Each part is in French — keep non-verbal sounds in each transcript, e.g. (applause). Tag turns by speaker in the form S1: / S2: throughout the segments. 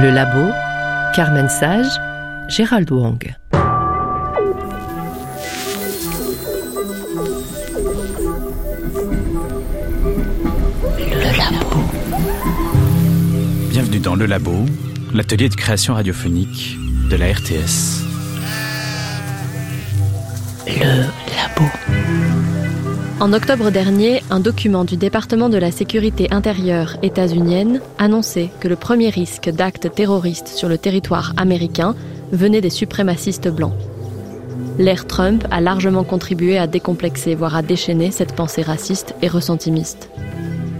S1: Le Labo, Carmen Sage, Gérald Wang.
S2: Le Labo.
S3: Bienvenue dans Le Labo, l'atelier de création radiophonique de la RTS.
S2: Le Labo.
S4: En octobre dernier, un document du département de la sécurité intérieure états-unienne annonçait que le premier risque d'actes terroristes sur le territoire américain venait des suprémacistes blancs. L'ère Trump a largement contribué à décomplexer, voire à déchaîner cette pensée raciste et ressentimiste.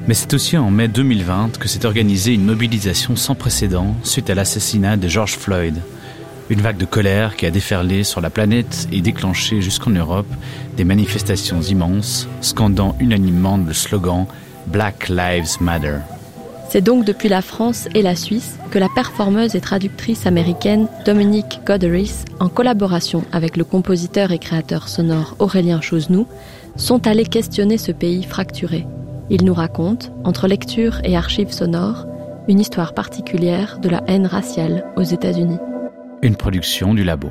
S3: Mais c'est aussi en mai 2020 que s'est organisée une mobilisation sans précédent suite à l'assassinat de George Floyd, une vague de colère qui a déferlé sur la planète et déclenché jusqu'en Europe des manifestations immenses, scandant unanimement le slogan Black Lives Matter.
S4: C'est donc depuis la France et la Suisse que la performeuse et traductrice américaine Dominique Goderis, en collaboration avec le compositeur et créateur sonore Aurélien Chosnou, sont allés questionner ce pays fracturé. Il nous raconte, entre lecture et archives sonores, une histoire particulière de la haine raciale aux États-Unis.
S3: Une production du labo.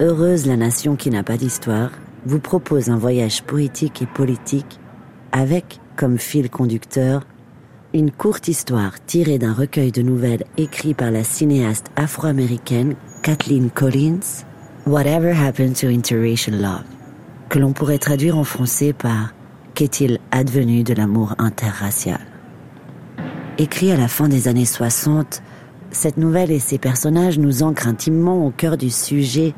S5: Heureuse la nation qui n'a pas d'histoire vous propose un voyage poétique et politique avec, comme fil conducteur, une courte histoire tirée d'un recueil de nouvelles écrit par la cinéaste afro-américaine Kathleen Collins, Whatever Happened to Interracial Love, que l'on pourrait traduire en français par Qu'est-il advenu de l'amour interracial? Écrit à la fin des années 60, cette nouvelle et ses personnages nous ancrent intimement au cœur du sujet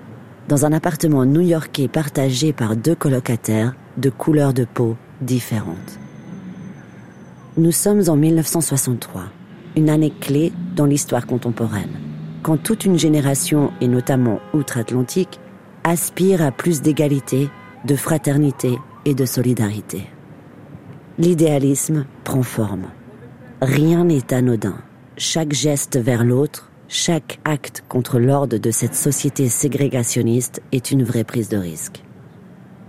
S5: dans un appartement new-yorkais partagé par deux colocataires de couleurs de peau différentes. Nous sommes en 1963, une année clé dans l'histoire contemporaine, quand toute une génération, et notamment outre-Atlantique, aspire à plus d'égalité, de fraternité et de solidarité. L'idéalisme prend forme. Rien n'est anodin chaque geste vers l'autre, chaque acte contre l'ordre de cette société ségrégationniste est une vraie prise de risque.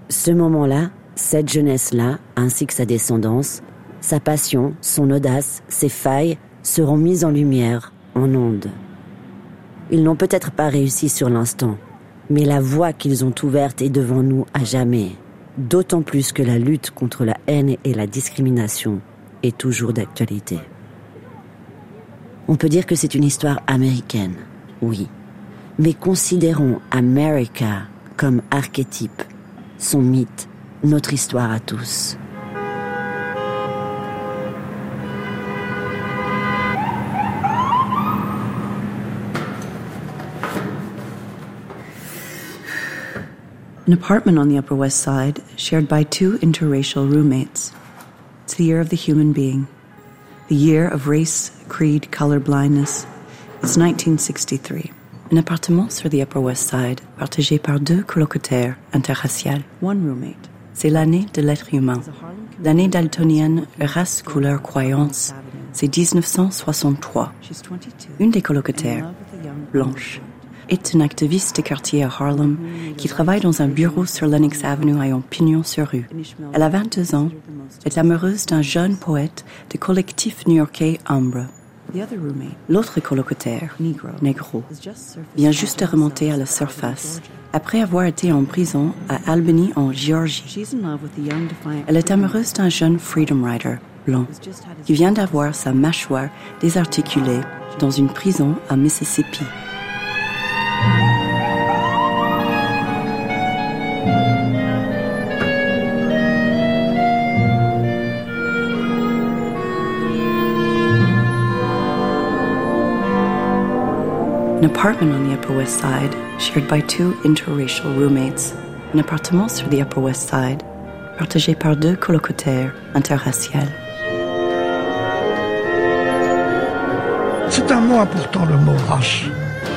S5: Ce moment-là, cette jeunesse-là, ainsi que sa descendance, sa passion, son audace, ses failles seront mises en lumière, en ondes. Ils n'ont peut-être pas réussi sur l'instant, mais la voie qu'ils ont ouverte est devant nous à jamais, d'autant plus que la lutte contre la haine et la discrimination est toujours d'actualité. On peut dire que c'est une histoire américaine, oui. Mais considérons America comme archétype, son mythe, notre histoire à tous.
S6: An apartment on the Upper West Side, shared by two interracial roommates. It's the year of the human being, the year of race, creed, color blindness. It's 1963. Un appartement sur the Upper West Side, partagé par deux colocataires interraciales. One roommate. C'est l'année de l'être humain. L'année daltonienne, race, couleur, croyance. C'est 1963. Une des colocataires, blanche, est une activiste de quartier à Harlem qui travaille dans un bureau sur Lenox Avenue à Pignon sur rue. Elle a 22 ans, est amoureuse d'un jeune poète du collectif new-yorkais Ambre. L'autre colocataire, Negro, vient juste de remonter à la surface après avoir été en prison à Albany en Géorgie. Elle est amoureuse d'un jeune Freedom Rider blanc qui vient d'avoir sa mâchoire désarticulée dans une prison à Mississippi. An apartment on the Upper West Side, shared by two interracial roommates. Un appartement sur the Upper West Side, partagé par deux colocataires interraciales.
S7: C'est un mot important, le mot race.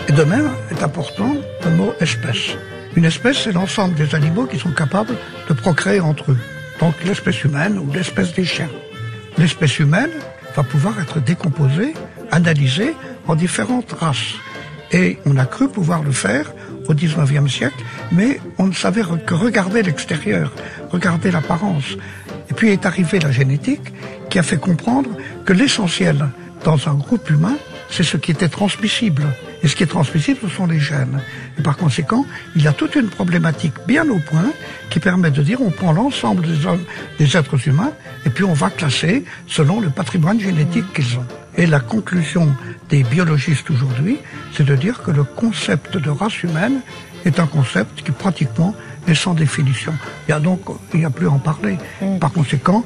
S7: Et de même est important le mot espèce. Une espèce, c'est l'ensemble des animaux qui sont capables de procréer entre eux. Donc l'espèce humaine ou l'espèce des chiens. L'espèce humaine va pouvoir être décomposée, analysée en différentes races. Et on a cru pouvoir le faire au 19e siècle, mais on ne savait que regarder l'extérieur, regarder l'apparence. Et puis est arrivée la génétique qui a fait comprendre que l'essentiel dans un groupe humain, c'est ce qui était transmissible. Et ce qui est transmissible, ce sont les gènes. Et par conséquent, il y a toute une problématique bien au point qui permet de dire on prend l'ensemble des, des êtres humains et puis on va classer selon le patrimoine génétique qu'ils ont. Et la conclusion des biologistes aujourd'hui, c'est de dire que le concept de race humaine est un concept qui pratiquement est sans définition. Il y a donc, il n'y a plus à en parler. Par conséquent,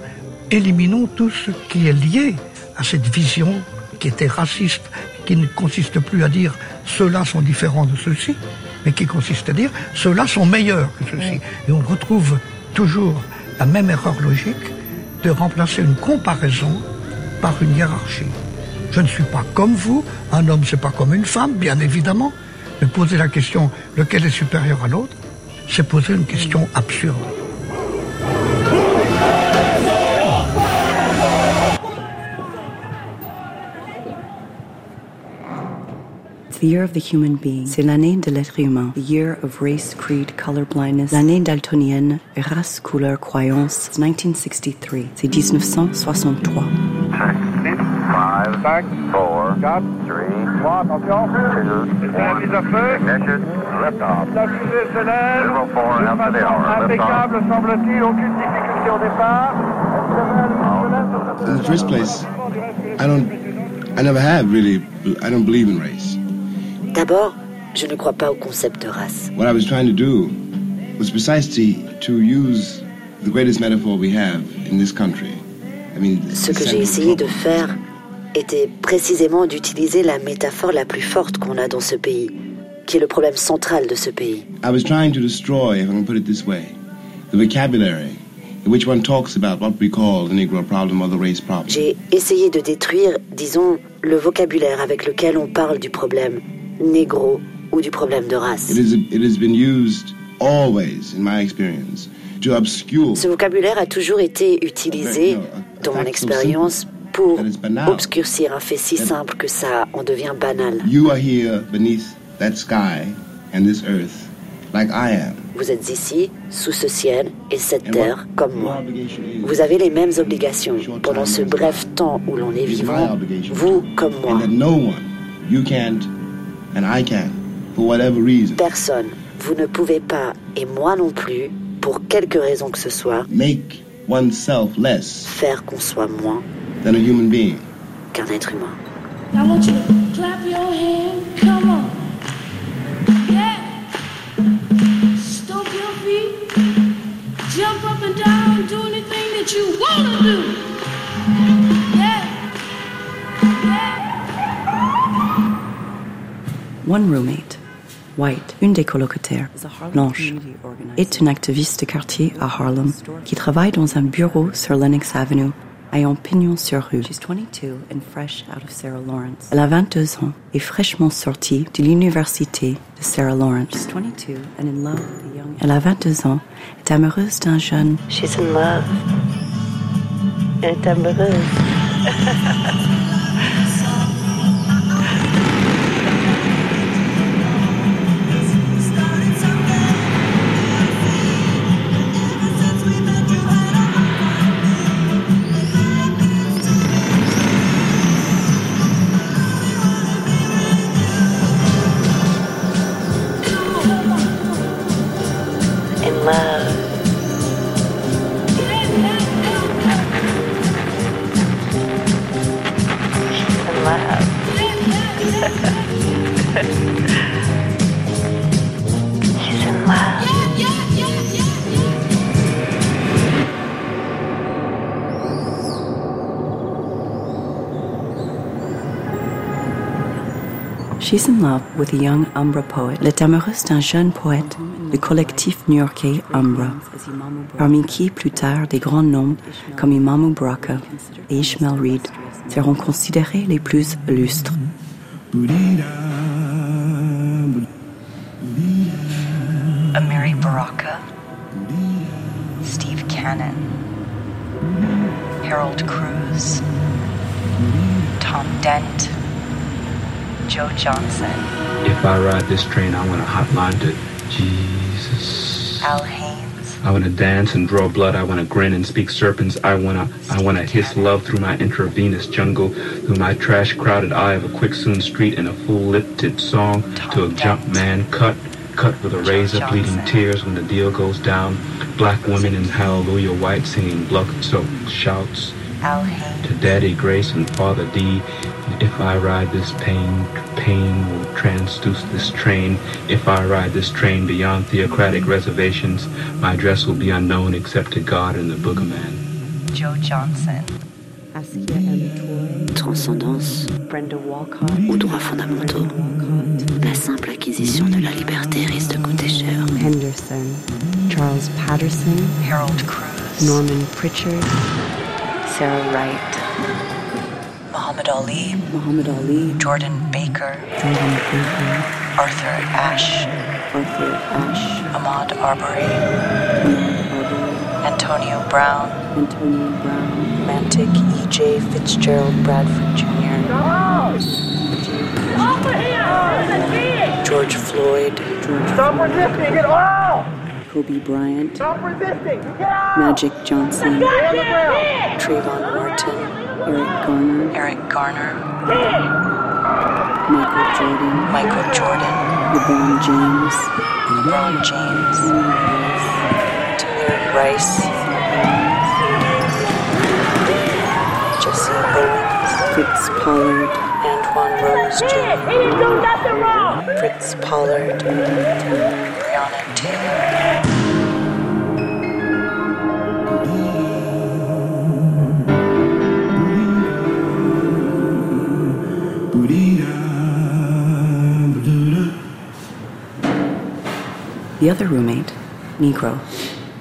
S7: éliminons tout ce qui est lié à cette vision qui était raciste qui ne consiste plus à dire ceux-là sont différents de ceux-ci, mais qui consiste à dire ceux-là sont meilleurs que ceux-ci. Et on retrouve toujours la même erreur logique de remplacer une comparaison par une hiérarchie. Je ne suis pas comme vous, un homme c'est pas comme une femme, bien évidemment, mais poser la question lequel est supérieur à l'autre, c'est poser une question absurde.
S6: C'est l'année de l'être humain. The year of race, creed, color blindness. L'année daltonienne, race, couleur, croyance. 1963. C'est 1963. Five, back, four, got three, one, attention, two, one, ignition, lift off. Zero four after the hour, lift off. semble-t-il, aucune difficulté au départ.
S8: In the first place, I don't, I never have really, I don't believe in race.
S5: D'abord, je ne crois pas au concept de race.
S8: What I was trying to do was precisely to use the greatest metaphor we have in this country. I mean,
S5: Ce que j'ai essayé de faire était précisément d'utiliser la métaphore la plus forte qu'on a dans ce pays, qui est le problème central de ce pays.
S8: I was trying to destroy, if I can put it this way, the vocabulary in which one talks about what we call the Negro problem or the race problem.
S5: J'ai essayé de détruire, disons, le vocabulaire avec lequel on parle du problème négro ou du problème de race.
S8: It, is, it has been used always, in my experience, to obscure.
S5: Ce vocabulaire a toujours été utilisé, dans mon expérience, pour obscurcir un fait si simple que ça en devient banal.
S8: You are here beneath that sky and this earth, like I am.
S5: Vous êtes ici, sous ce ciel et cette terre, comme moi. Vous avez les mêmes obligations pendant ce bref temps où l'on est vivant, vous comme moi.
S8: And that no one, you can't and I can, for whatever reason.
S5: Personne, vous ne pouvez pas, et moi non plus, pour quelque raison que ce soit,
S8: make oneself less
S5: faire qu'on soit moins
S8: than a human being.
S5: qu'un être humain.
S9: I want you to clap your hand. Come on. Yeah. Stomp your feet. Jump up and down. Do anything that you want to do. Yeah.
S6: One roommate, White, une des colocataires, Blanche, est une activiste de quartier à Harlem qui travaille dans un bureau sur Lenox Avenue, ayant pignon sur rue. Elle a 22 ans et fraîchement sortie de l'université de Sarah Lawrence. Elle a 22 ans, est amoureuse d'un jeune.
S2: She's in love. Elle est amoureuse. (laughs) She's in love
S6: with a young Umbra poet. Elle est amoureuse d'un jeune poète du collectif new-yorkais Umbra, parmi qui plus tard des grands noms comme Imamu Baraka et Ishmael Reed seront considérés les plus illustres.
S10: Amiri Baraka, Steve Cannon, Harold Cruz, Tom Dent, Joe Johnson,
S11: If I ride this train, I'm gonna hotline to Jesus.
S10: Al Haynes,
S11: I wanna dance and draw blood. I wanna grin and speak serpents. I wanna, I wanna hiss love through my intravenous jungle, through my trash crowded eye of a quicksoon street in a full-lipped song to a jump man cut, cut with a razor, bleeding tears when the deal goes down. Black women in hallelujah white singing blood-soaked shouts. To Daddy Grace and Father D, if I ride this pain, pain will transduce this train. If I ride this train beyond theocratic reservations, my address will be unknown except to God and the Boogerman.
S10: Joe Johnson.
S5: Transcendance ou droits fondamentaux. La simple acquisition de la liberté risque de coûter cher.
S6: Henderson, Charles Patterson,
S10: Harold Cruz,
S6: Norman Pritchard,
S10: Sarah Wright, Muhammad Ali,
S6: Muhammad Ali,
S10: Jordan Baker,
S6: Jordan Baker,
S10: Arthur Ashe,
S6: Arthur Ashe,
S10: Ahmad Arbery,
S6: Ahmad Arbery,
S10: Antonio Brown,
S6: Antonio Brown,
S10: Romantic E.J. Fitzgerald Bradford Jr., George Floyd,
S6: George
S9: Stop resisting! Get off!
S6: Kobe Bryant,
S9: Stop resisting! Get out!
S6: Magic Johnson,
S9: Stay on the ground!
S10: Trayvon Martin,
S6: Eric Garner,
S10: Eric Garner,
S6: Michael Jordan,
S10: Michael Jordan,
S6: LeBron James,
S10: LeBron James, Tamir Rice, Jesse Owens,
S6: Fritz Pollard,
S10: Antoine Rose
S9: He
S10: Jr.,
S9: didn't do nothing wrong!
S10: Fritz Pollard, Breonna Taylor.
S6: The other roommate, Negro,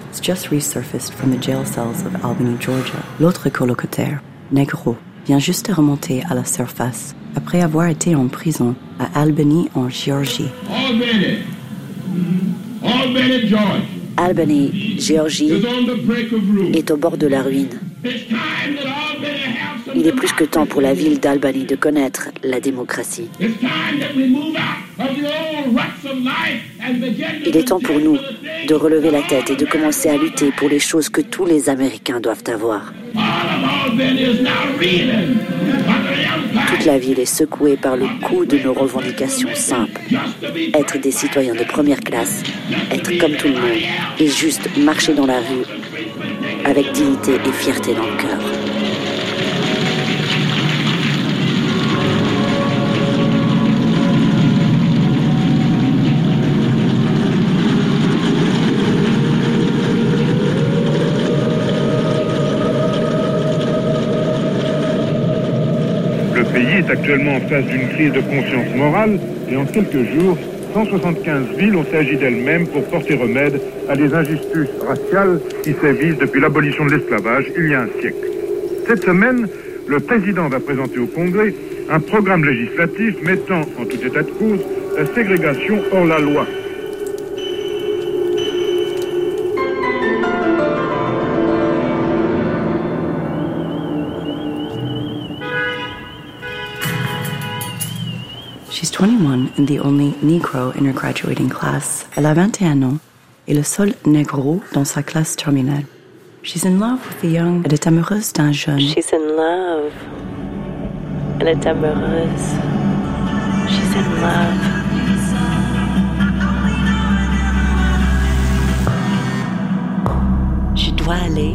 S6: has just resurfaced from the jail cells of Albany, Georgia. L'autre colocataire, Negro, vient juste de remonter à la surface après avoir été en prison à Albany, en Géorgie.
S12: Albany. Albany, Georgia.
S5: Albany, Géorgie,
S12: is on the break of ruin.
S5: est au bord de la ruine. Il est plus que temps pour la ville d'Albany de connaître la démocratie. Il est temps pour nous de relever la tête et de commencer à lutter pour les choses que tous les Américains doivent avoir. Toute la ville est secouée par le coup de nos revendications simples. Être des citoyens de première classe, être comme tout le monde, et juste marcher dans la rue avec dignité et fierté dans le
S13: est actuellement en face d'une crise de conscience morale et en quelques jours, 175 villes ont agi d'elles-mêmes pour porter remède à des injustices raciales qui sévissent depuis l'abolition de l'esclavage il y a un siècle. Cette semaine, le président va présenter au Congrès un programme législatif mettant en tout état de cause la ségrégation hors la loi.
S6: 21 and the only Negro in her graduating class. Elle a 21 ans et le seul Negro dans sa classe terminale. She's in love with a young... Elle est amoureuse d'un jeune.
S2: She's in love. Elle est amoureuse. She's in love.
S6: Je dois aller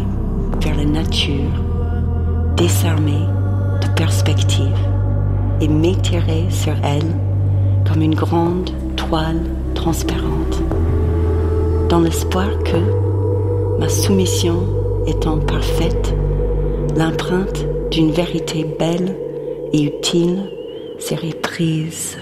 S6: vers la nature, désarmée de perspective et m'étirer sur elle comme une grande toile transparente, dans l'espoir que, ma soumission étant parfaite, l'empreinte d'une vérité belle et utile serait prise.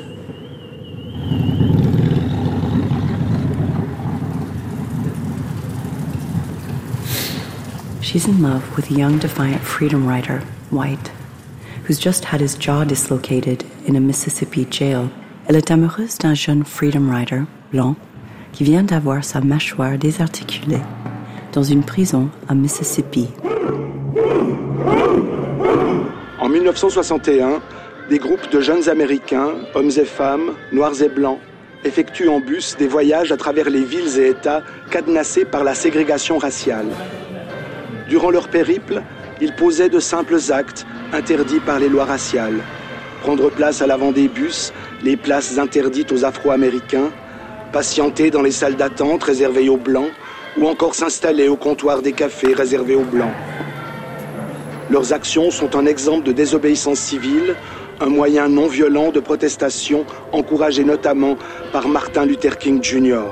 S6: She's in love with a young defiant freedom rider, White, who's just had his jaw dislocated in a Mississippi jail. Elle est amoureuse d'un jeune freedom rider, blanc, qui vient d'avoir sa mâchoire désarticulée dans une prison à Mississippi.
S14: En 1961, des groupes de jeunes Américains, hommes et femmes, noirs et blancs, effectuent en bus des voyages à travers les villes et États cadenassés par la ségrégation raciale. Durant leur périple, ils posaient de simples actes interdits par les lois raciales. Prendre place à l'avant des bus, les places interdites aux Afro-Américains, patienter dans les salles d'attente réservées aux Blancs, ou encore s'installer au comptoir des cafés réservés aux Blancs. Leurs actions sont un exemple de désobéissance civile, un moyen non violent de protestation encouragé notamment par Martin Luther King Jr.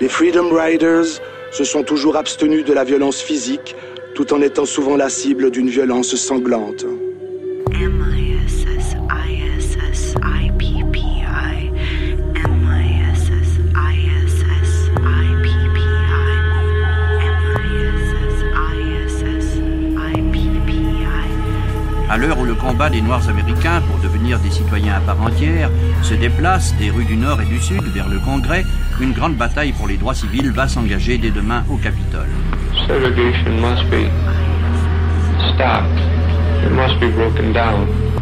S14: Les Freedom Riders se sont toujours abstenus de la violence physique tout en étant souvent la cible d'une violence sanglante.
S15: À l'heure où le combat des Noirs américains pour devenir des citoyens à part entière se déplace des rues du Nord et du Sud vers le Congrès, une grande bataille pour les droits civils va s'engager dès demain au Capitole.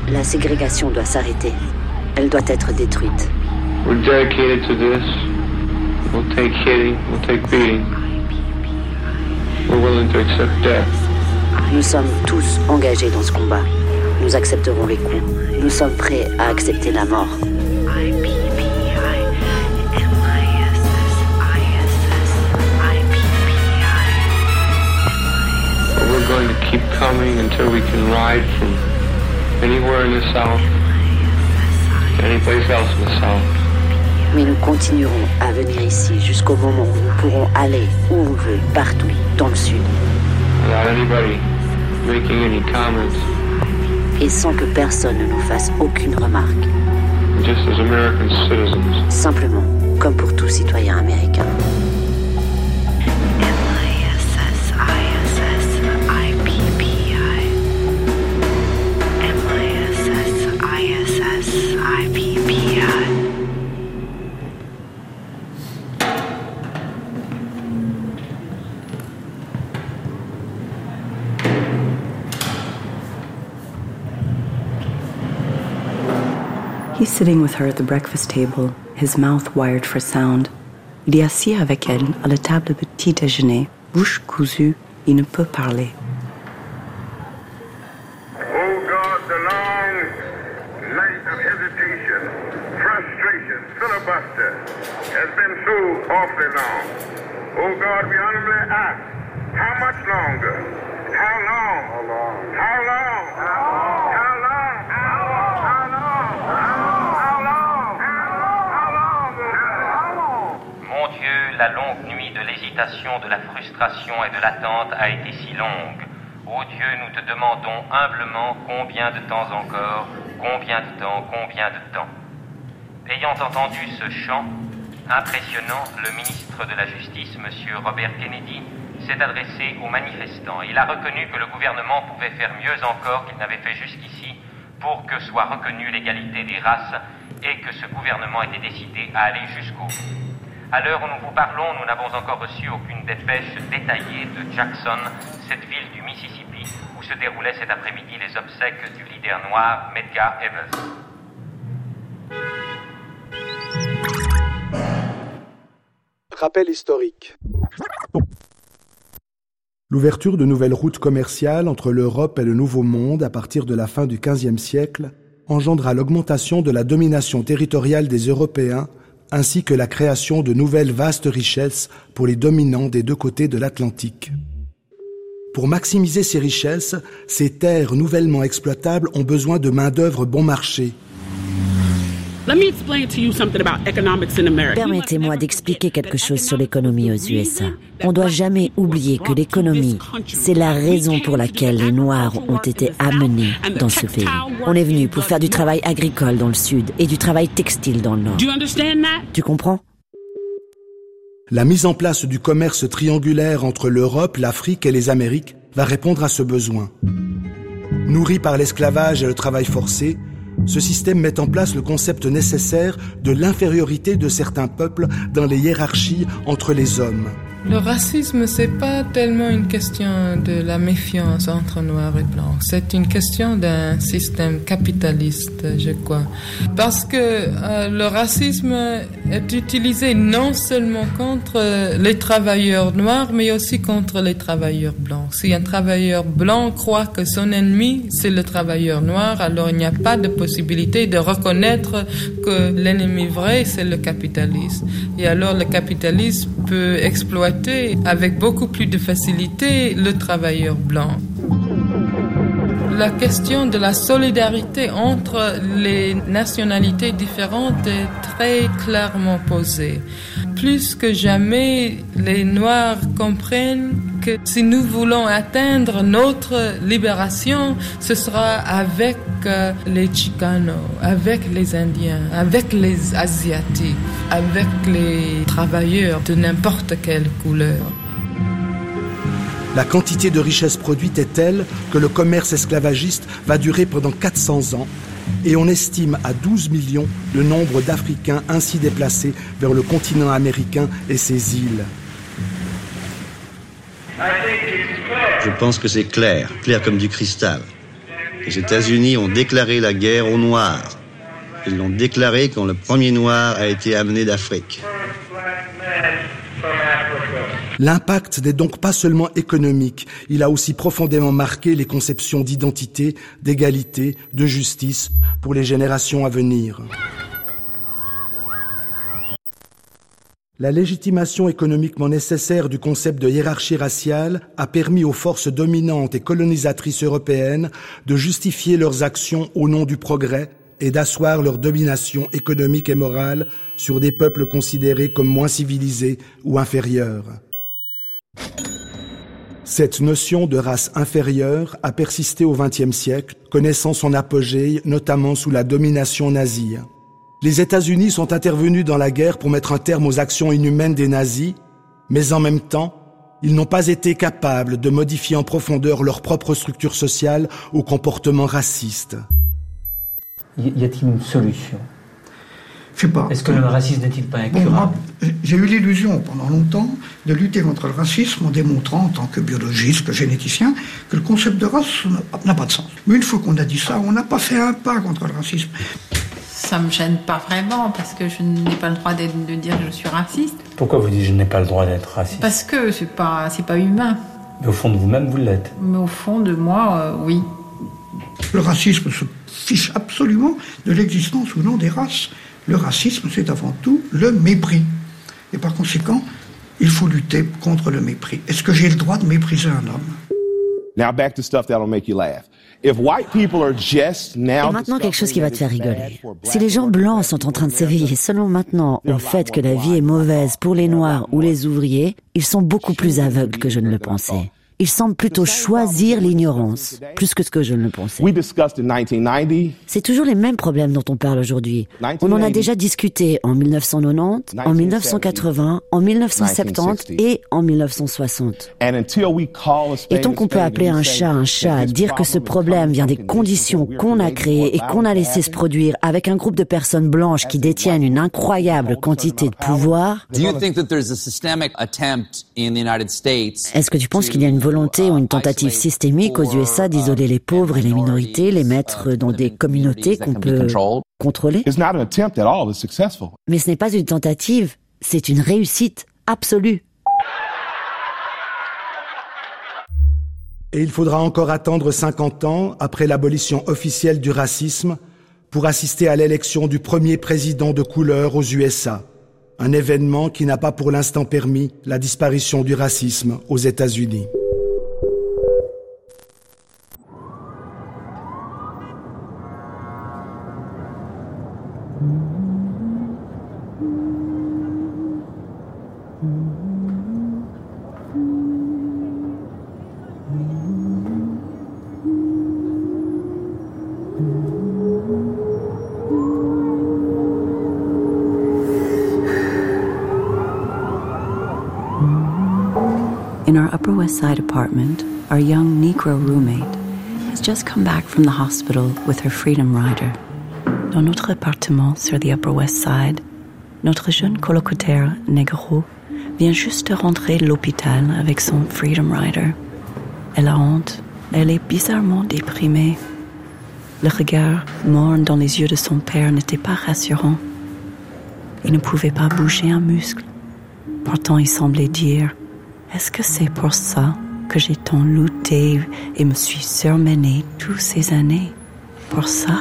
S5: La ségrégation doit s'arrêter. Elle doit être détruite. Nous sommes tous engagés dans ce combat. Nous accepterons les coups. Nous sommes prêts à accepter la mort.
S11: We're going to keep coming until we can ride from anywhere in the South to any place else in the South.
S5: Mais nous continuerons à venir ici jusqu'au moment où nous pourrons aller où on veut, partout, dans le Sud.
S11: Without anybody making any comments.
S5: Et sans que personne ne nous fasse aucune remarque.
S11: Just as American citizens.
S5: Simplement, comme pour tout citoyen américain.
S6: Sitting with her at the breakfast table, his mouth wired for sound. Il est assis avec elle à la table de petit déjeuner, bouche cousue, il ne peut parler.
S13: Oh God, the long night of hesitation, frustration, filibuster has been so awfully long. Oh God, we humbly ask, how much longer? How long? How long?
S16: La longue nuit de l'hésitation, de la frustration et de l'attente a été si longue. Ô Dieu, nous te demandons humblement combien de temps encore, combien de temps, combien de temps. Ayant entendu ce chant impressionnant, le ministre de la Justice, M. Robert Kennedy, s'est adressé aux manifestants. Il a reconnu que le gouvernement pouvait faire mieux encore qu'il n'avait fait jusqu'ici pour que soit reconnue l'égalité des races et que ce gouvernement était décidé à aller jusqu'au bout. À l'heure où nous vous parlons, nous n'avons encore reçu aucune dépêche détaillée de Jackson, cette ville du Mississippi où se déroulaient cet après-midi les obsèques du leader noir Medgar Evers.
S14: Rappel historique. L'ouverture de nouvelles routes commerciales entre l'Europe et le Nouveau Monde à partir de la fin du XVe siècle engendra l'augmentation de la domination territoriale des Européens ainsi que la création de nouvelles vastes richesses pour les dominants des deux côtés de l'Atlantique. Pour maximiser ces richesses, ces terres nouvellement exploitables ont besoin de main-d'œuvre bon marché.
S5: Permettez-moi d'expliquer quelque chose sur l'économie aux USA. On ne doit jamais oublier que l'économie, c'est la raison pour laquelle les Noirs ont été amenés dans ce pays. On est venu pour faire du travail agricole dans le sud et du travail textile dans le nord. Tu comprends?
S14: La mise en place du commerce triangulaire entre l'Europe, l'Afrique et les Amériques va répondre à ce besoin. Nourri par l'esclavage et le travail forcé, ce système met en place le concept nécessaire de l'infériorité de certains peuples dans les hiérarchies entre les hommes.
S17: Le racisme, c'est pas tellement une question de la méfiance entre noirs et blancs. C'est une question d'un système capitaliste, je crois. Parce que euh, le racisme est utilisé non seulement contre les travailleurs noirs, mais aussi contre les travailleurs blancs. Si un travailleur blanc croit que son ennemi, c'est le travailleur noir, alors il n'y a pas de possibilité de reconnaître que l'ennemi vrai, c'est le capitalisme. Et alors le capitalisme peut exploiter avec beaucoup plus de facilité le travailleur blanc. La question de la solidarité entre les nationalités différentes est très clairement posée. Plus que jamais, les Noirs comprennent que si nous voulons atteindre notre libération, ce sera avec les Chicanos, avec les Indiens, avec les Asiatiques, avec les travailleurs de n'importe quelle couleur.
S14: La quantité de richesse produite est telle que le commerce esclavagiste va durer pendant 400 ans et on estime à 12 millions le nombre d'Africains ainsi déplacés vers le continent américain et ses îles.
S18: Je pense que c'est clair, clair comme du cristal. Les États-Unis ont déclaré la guerre aux Noirs. Ils l'ont déclaré quand le premier Noir a été amené d'Afrique.
S14: L'impact n'est donc pas seulement économique, il a aussi profondément marqué les conceptions d'identité, d'égalité, de justice pour les générations à venir. La légitimation économiquement nécessaire du concept de hiérarchie raciale a permis aux forces dominantes et colonisatrices européennes de justifier leurs actions au nom du progrès et d'asseoir leur domination économique et morale sur des peuples considérés comme moins civilisés ou inférieurs. Cette notion de race inférieure a persisté au XXe siècle, connaissant son apogée notamment sous la domination nazie. Les États-Unis sont intervenus dans la guerre pour mettre un terme aux actions inhumaines des nazis, mais en même temps, ils n'ont pas été capables de modifier en profondeur leur propre structure sociale au comportement raciste.
S19: Y a-t-il une solution?
S7: Je sais pas.
S19: Est-ce que le racisme n'est-il pas incurable?
S7: J'ai eu l'illusion pendant longtemps de lutter contre le racisme en démontrant, en tant que biologiste, que généticien, que le concept de race n'a pas de sens. Mais une fois qu'on a dit ça, on n'a pas fait un pas contre le racisme
S20: ça me gêne pas vraiment parce que je n'ai pas le droit de, dire que je suis raciste.
S19: Pourquoi vous dites je n'ai pas le droit d'être raciste?
S20: Parce que c'est pas c'est pas humain.
S19: Mais au fond de vous-même, vous l'êtes.
S20: Mais au fond de moi, euh, oui.
S7: Le racisme se fiche absolument de l'existence ou non des races. Le racisme, c'est avant tout le mépris. Et par conséquent, il faut lutter contre le mépris. Est-ce que j'ai le droit de mépriser un homme?
S8: Now back to stuff that'll make you laugh. If white people are just now
S5: Et maintenant quelque chose qui va te faire rigoler. Si les gens blancs sont en train de s'éveiller seulement maintenant au fait que la vie est mauvaise pour les noirs ou les ouvriers, ils sont beaucoup plus aveugles que je ne le pensais. Ils semblent plutôt choisir l'ignorance, plus que ce que je ne le pensais. C'est toujours les mêmes problèmes dont on parle aujourd'hui. On en a déjà discuté en 1990, en 1980, en 1970 et en 1960. Et tant qu'on peut appeler un chat un chat, dire que ce problème vient des conditions qu'on a créées et qu'on a laissé se produire avec un groupe de personnes blanches qui détiennent une incroyable quantité de pouvoir, est-ce que tu penses qu'il y a une volonté ou une tentative systémique aux USA d'isoler les pauvres et les minorités, les mettre dans des communautés qu'on peut contrôler? Mais ce n'est pas une tentative, c'est une réussite absolue.
S14: Et il faudra encore attendre 50 ans après l'abolition officielle du racisme pour assister à l'élection du premier président de couleur aux USA, un événement qui n'a pas pour l'instant permis la disparition du racisme aux États-Unis.
S6: Upper West Side apartment, our young Negro roommate has just come back from the hospital with her Freedom Rider. Dans notre appartement sur the Upper West Side, notre jeune colocataire Negro vient juste de rentrer de l'hôpital avec son Freedom Rider. Elle a honte, elle est bizarrement déprimée. Le regard morne dans les yeux de son père n'était pas rassurant. Il ne pouvait pas bouger un muscle. Pourtant, il semblait dire Est-ce que c'est pour ça que j'ai tant lutté et me suis surmené toutes ces années? Pour ça?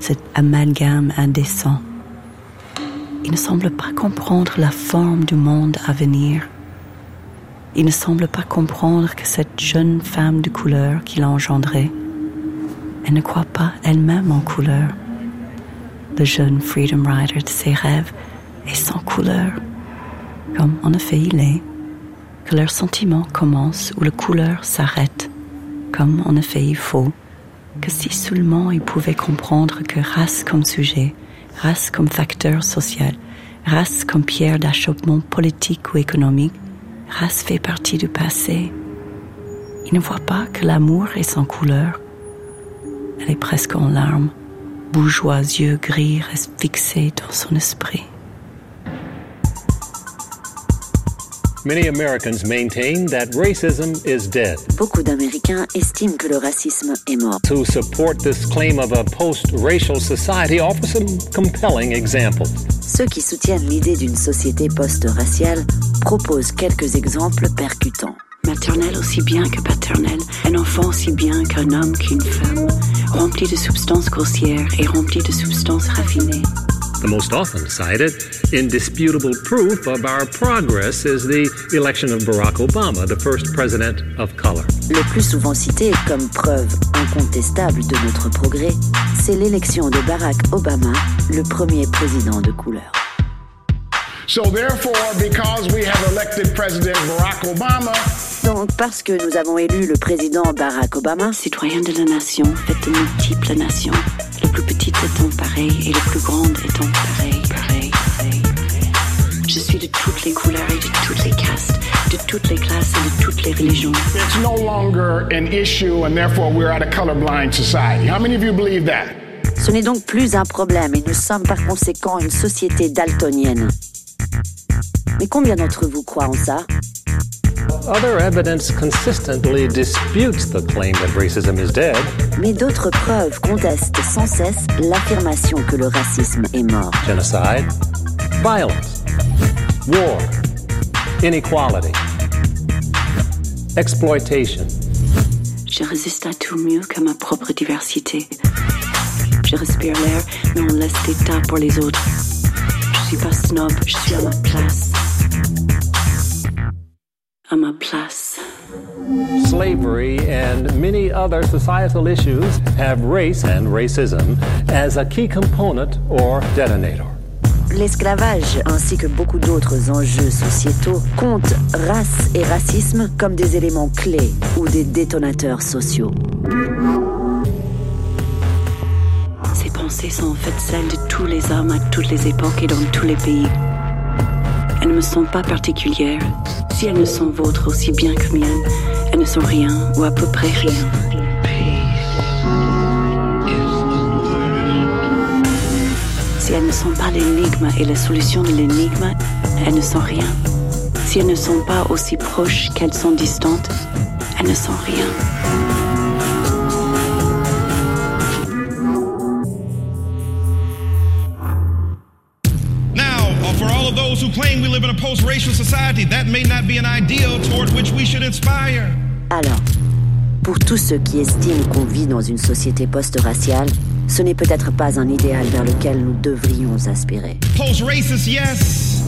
S6: Cet amalgame indécent. Il ne semble pas comprendre la forme du monde à venir. Il ne semble pas comprendre que cette jeune femme de couleur qu'il a engendrée, elle ne croit pas elle-même en couleur. Le jeune Freedom Rider de ses rêves est sans couleur, comme en effet il est, que leur sentiment commence où la couleur s'arrête, comme en effet il faut, que si seulement il pouvait comprendre que race comme sujet, race comme facteur social, race comme pierre d'achoppement politique ou économique, race fait partie du passé. Il ne voit pas que l'amour est sans couleur. Elle est presque en larmes. Bourgeois yeux gris restent fixés dans son esprit.
S21: Many Americans maintain that racism is dead.
S5: Beaucoup d'Américains estiment que le racisme est mort.
S21: To support this claim of a post-racial society offer some compelling examples.
S5: Ceux qui soutiennent l'idée d'une société post-raciale proposent quelques exemples percutants.
S6: Maternelle aussi bien que paternelle, un enfant aussi bien qu'un homme qu'une femme, rempli de substances grossières et rempli de substances raffinées.
S21: The most often cited, indisputable proof of our progress is the election of Barack Obama, the first president of color.
S5: Le plus souvent cité comme preuve incontestable de notre progrès, c'est l'élection de Barack Obama, le premier président de couleur.
S12: So therefore, because we have elected President Barack Obama,
S5: Donc, parce que nous avons élu le président Barack Obama,
S6: citoyen de la nation, fait de multiples nations, les plus petites étant pareilles et les plus grandes étant pareilles, pareilles, pareilles. Je suis de toutes les couleurs et de toutes les castes, de toutes les classes et de toutes les religions.
S12: it's no longer an issue and therefore we're at a colorblind society. How many of you believe that?
S5: ce n'est donc plus un problème et nous sommes par conséquent une société daltonienne. Mais combien d'entre vous croient en ça?
S21: Other evidence consistently disputes the claim that racism is dead.
S5: Mais d'autres preuves contestent sans cesse l'affirmation que le racisme est mort.
S21: Genocide, violence, war, inequality, exploitation.
S6: Je résiste à tout mieux qu'à ma propre diversité. Je respire l'air, mais on laisse des tas pour les autres. Je suis pas snob, je suis à ma place. À ma place.
S21: Slavery and many other societal issues have race and racism as a key component or detonator.
S5: L'esclavage, ainsi que beaucoup d'autres enjeux sociétaux, comptent race et racisme comme des éléments clés ou des détonateurs sociaux.
S6: Ces pensées sont en fait celles de tous les hommes à toutes les époques et dans tous les pays. Elles ne me sont pas particulières. Si elles ne sont vôtres aussi bien que miennes, elles ne sont rien ou à peu près rien. Si elles ne sont pas l'énigme et la solution de l'énigme, elles ne sont rien. Si elles ne sont pas aussi proches qu'elles sont distantes, elles ne sont rien.
S22: A post racial society, that may not be an ideal toward which we should aspire.
S5: Alors, pour tous ceux qui estiment qu'on vit dans une société post-raciale, ce n'est peut-être pas un idéal vers lequel nous devrions aspirer.
S22: Post racist, yes.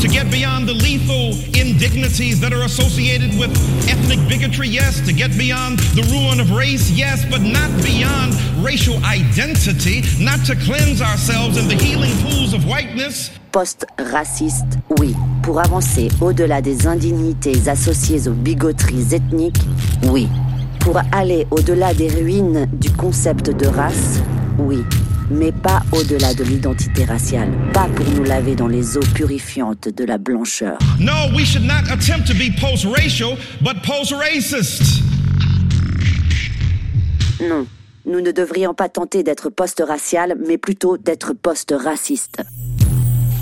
S22: To get beyond the lethal indignities that are associated with ethnic bigotry, yes. To get beyond the ruin of race, yes. But not beyond racial identity. Not to cleanse ourselves in the healing pools of whiteness.
S5: Post-raciste, oui. Pour avancer au-delà des indignités associées aux bigoteries ethniques, oui. Pour aller au-delà des ruines du concept de race, oui. Mais pas au-delà de l'identité raciale. Pas pour nous laver dans les eaux purifiantes de la blancheur.
S22: No, we should not attempt to be post racial, but post racist.
S5: Non. Nous ne devrions pas tenter d'être post-racial, mais plutôt d'être post-raciste.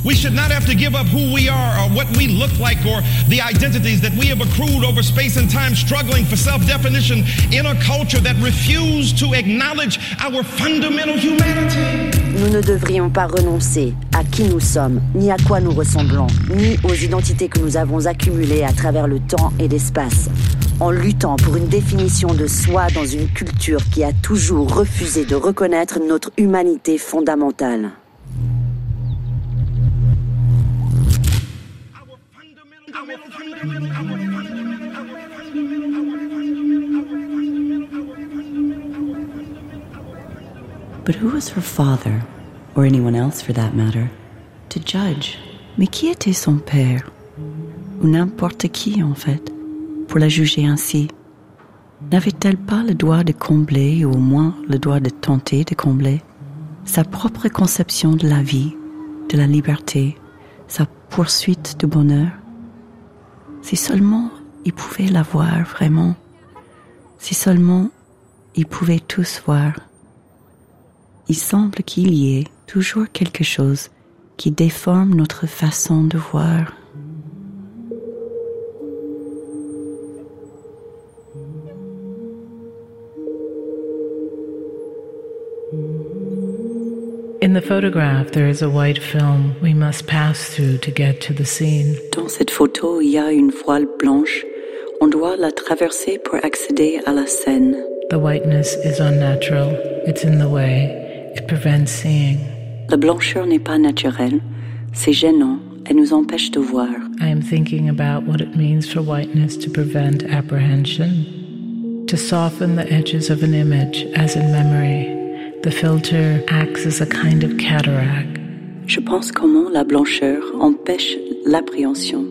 S22: We should not have to give up who we are or what we look like or the identities that we have accrued over space and time struggling for self-definition in a culture that to acknowledge our fundamental humanity.
S5: Nous ne devrions pas renoncer à qui nous sommes, ni à quoi nous ressemblons, ni aux identités que nous avons accumulées à travers le temps et l'espace, en luttant pour une définition de soi dans une culture qui a toujours refusé de reconnaître notre humanité fondamentale.
S6: But who was her father, or anyone else for that matter, to judge? Mais qui était son père? Ou n'importe qui, en fait, pour la juger ainsi? N'avait-elle pas le droit de combler, ou au moins le droit de tenter de combler, sa propre conception de la vie, de la liberté, sa poursuite du bonheur? Si seulement ils pouvaient la voir vraiment, si seulement ils pouvaient tous voir. Il semble qu'il y ait toujours quelque chose qui déforme notre façon de voir.
S23: In the photograph, there is a white film we must pass through to get to the scene.
S6: Dans cette photo, il y a une voile blanche. On doit la traverser pour accéder à la scène.
S23: The whiteness is unnatural. It's in the way. It prevents seeing.
S6: La blancheur n'est pas naturelle. C'est gênant. Elle nous empêche de voir.
S23: I am thinking about what it means for whiteness to prevent apprehension, to soften the edges of an image as in memory. The filter acts as a kind of cataract.
S6: Je pense comment la blancheur empêche l'appréhension,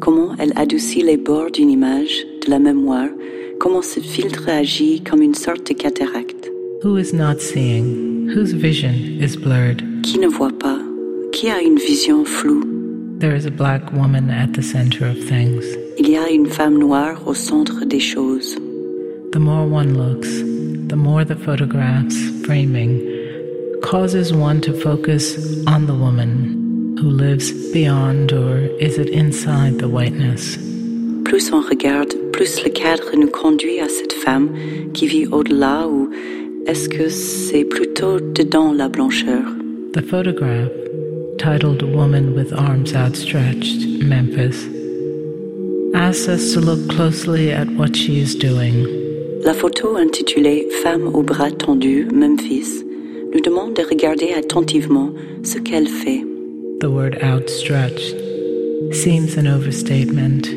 S6: comment elle adoucit les bords d'une image, de la mémoire, comment ce filtre agit comme une sorte de cataracte.
S23: Who is not seeing? Whose vision is blurred?
S6: Qui ne voit pas? Qui a une vision floue?
S23: There is a black woman at the center of things.
S6: Il y a une femme noire au centre des choses.
S23: The more one looks, the more the photograph's framing causes one to focus on the woman who lives beyond or is it inside the whiteness.
S6: Plus on regarde, plus le cadre nous conduit à cette femme qui vit au-delà ou est-ce que c'est plutôt dedans la blancheur?
S23: The photograph, titled Woman with Arms Outstretched, Memphis, asks us to look closely at what she is doing.
S6: La photo intitulée Femme aux bras tendus, Memphis, nous demande de regarder attentivement ce qu'elle fait.
S23: The word outstretched seems an overstatement,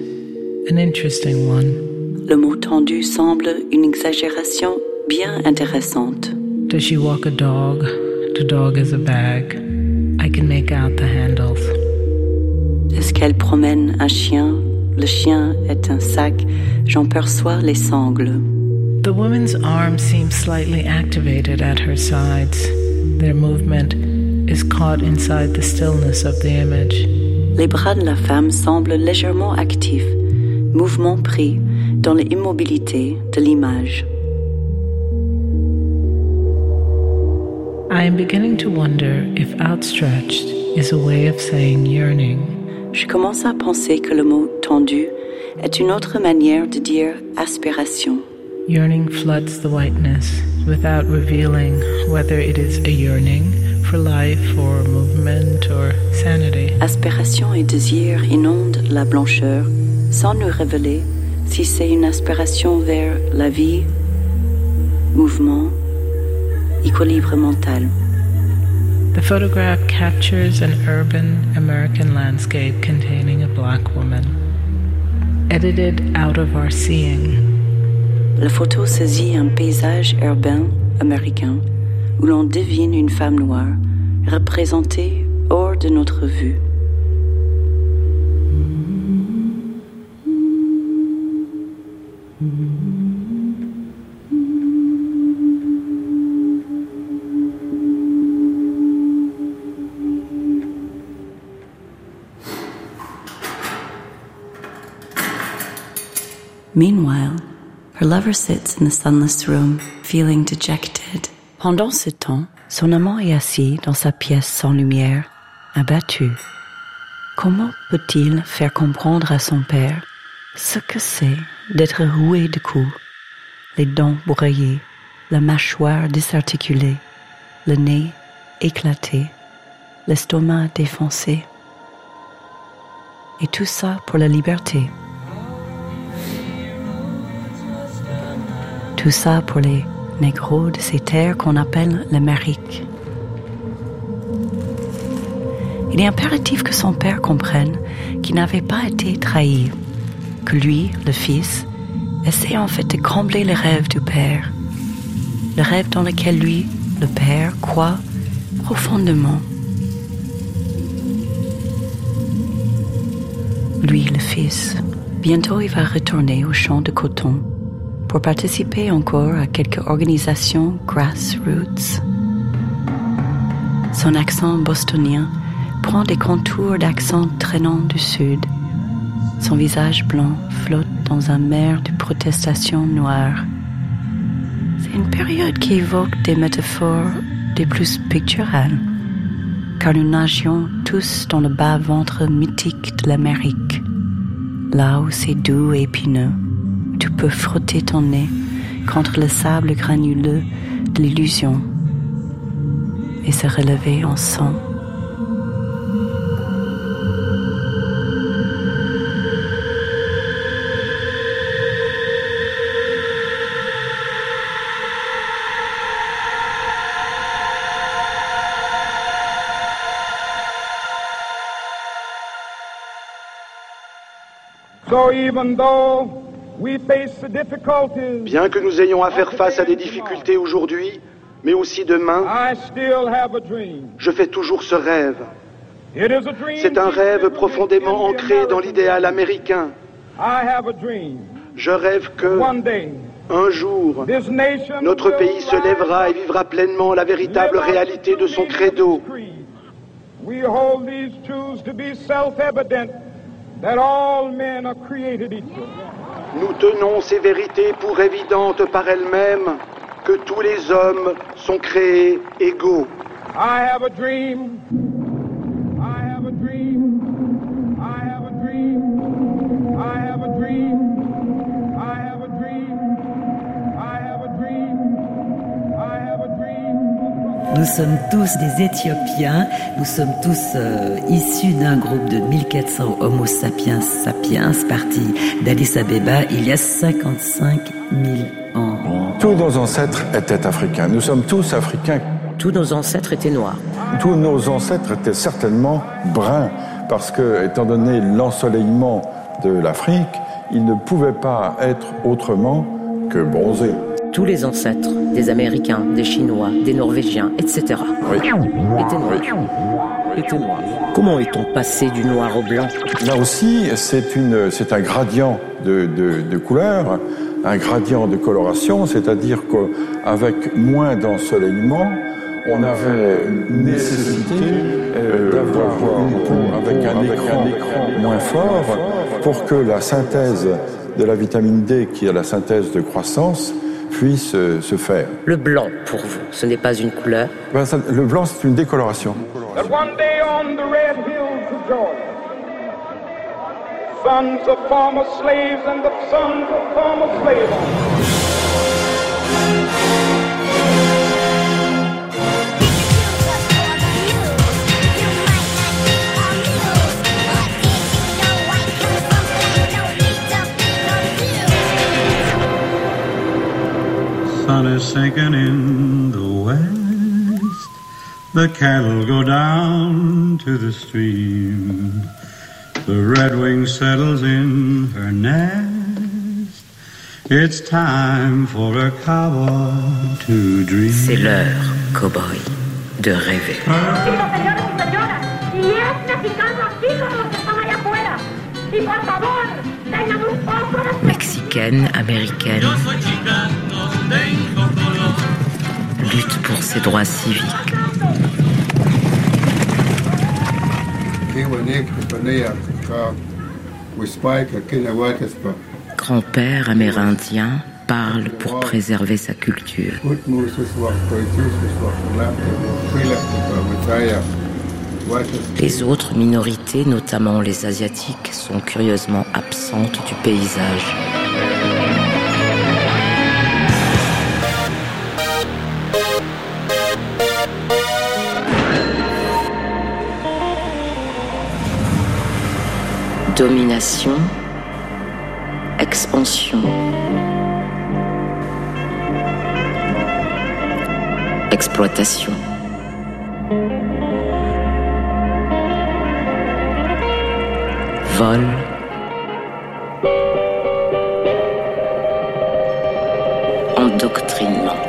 S23: an interesting one.
S6: Le mot tendu semble une exagération bien intéressante.
S23: Does she walk a dog? The dog is a bag. I can make out the handles.
S6: Est-ce qu'elle promène un chien? Le chien est un sac. J'en perçois les sangles.
S23: The woman's arms seem slightly activated at her sides. Their movement is caught inside the stillness of the image.
S6: Les bras de la femme semblent légèrement actifs, mouvement pris dans l'immobilité de l'image.
S23: I am beginning to wonder if outstretched is a way of saying yearning.
S6: Je commence à penser que le mot tendu est une autre manière de dire aspiration.
S23: Yearning floods the whiteness without revealing whether it is a yearning for life or movement or sanity.
S6: Aspiration et désir inondent la blancheur sans nous révéler si c'est une aspiration vers la vie, mouvement, équilibre mental.
S23: The photograph captures an urban American landscape containing a black woman, edited out of our seeing.
S6: La photo saisit un paysage urbain américain où l'on devine une femme noire représentée hors de notre vue. Meanwhile, her lover sits in the sunless room, feeling dejected. Pendant ce temps, son amant est assis dans sa pièce sans lumière, Abattu, comment peut-il faire comprendre à son père ce que c'est d'être roué de coups, les dents broyées, la mâchoire désarticulée, le nez éclaté, l'estomac défoncé? Et tout ça pour la liberté. Tout ça pour les négros de ces terres qu'on appelle l'Amérique. Il est impératif que son père comprenne qu'il n'avait pas été trahi, que lui, le fils, essaie en fait de combler le rêve du père, le rêve dans lequel lui, le père, croit profondément. Lui, le fils, bientôt il va retourner au champ de coton pour participer encore à quelques organisations grassroots. Son accent bostonien prend des contours d'accent traînant du sud. Son visage blanc flotte dans un mer de protestations noires. C'est une période qui évoque des métaphores des plus picturales, car nous nagions tous dans le bas-ventre mythique de l'Amérique, là où c'est doux et épineux, tu peux frotter ton nez contre le sable granuleux de l'illusion et se relever en sang.
S14: Bien que nous ayons à faire face à des difficultés aujourd'hui, mais aussi demain, je fais toujours ce rêve. C'est un rêve profondément ancré dans l'idéal américain. Je rêve que, un jour, notre pays se lèvera et vivra pleinement la véritable réalité de son credo. Nous tenons ces vérités pour évidentes par elles-mêmes que tous les hommes sont créés égaux.
S24: Nous sommes tous des Éthiopiens, nous sommes tous euh, issus d'un groupe de 1400 Homo sapiens sapiens partis d'Addis Abeba il y a 55 000 ans.
S25: Tous nos ancêtres étaient africains. Nous sommes tous africains.
S26: Tous nos ancêtres étaient noirs.
S25: Tous nos ancêtres étaient certainement bruns, parce que, étant donné l'ensoleillement de l'Afrique, ils ne pouvaient pas être autrement que bronzés.
S26: Tous les ancêtres des Américains, des Chinois, des Norvégiens, etc.
S25: Oui.
S26: étaient noirs. Étaient noirs. Comment est-on passé du noir au blanc?
S25: Là aussi, c'est un gradient de, de, de couleur, un gradient de coloration, c'est-à-dire qu'avec moins d'ensoleillement, on avait une nécessité euh, d'avoir une peau avec un écran, moins fort pour que la synthèse de la vitamine D, qui est la synthèse de croissance, puisse euh, se faire.
S26: Le blanc, pour vous, ce n'est pas une couleur
S25: Ben, ça- le blanc, c'est une décoloration.
S27: Sons of former slaves and the sons of former slave
S28: sun is sinking in the west. The cattle go down to the stream. The redwing settles in her nest. It's time for a cowboy to dream.
S26: C'est l'heure, cowboy, de rêver.
S29: señores y señoras, y es mexicano así como los que están allá afuera. Y por favor, tengan un poco de
S26: Mexicaine, américaine, lutte pour ses droits civiques. Grand-père amérindien parle pour préserver sa culture. Les autres minorités, notamment les asiatiques, sont curieusement absentes du paysage. Domination, expansion, exploitation. Vol, endoctrinement.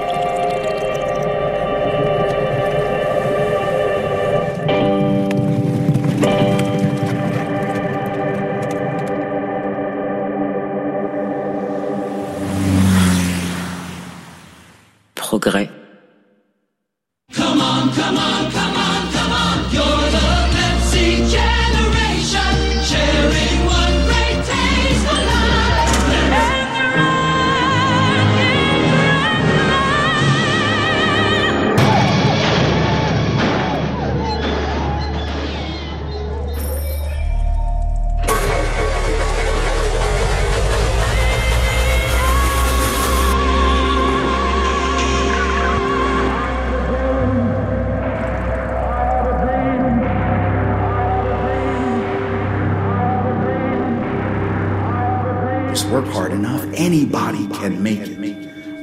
S30: Can make it.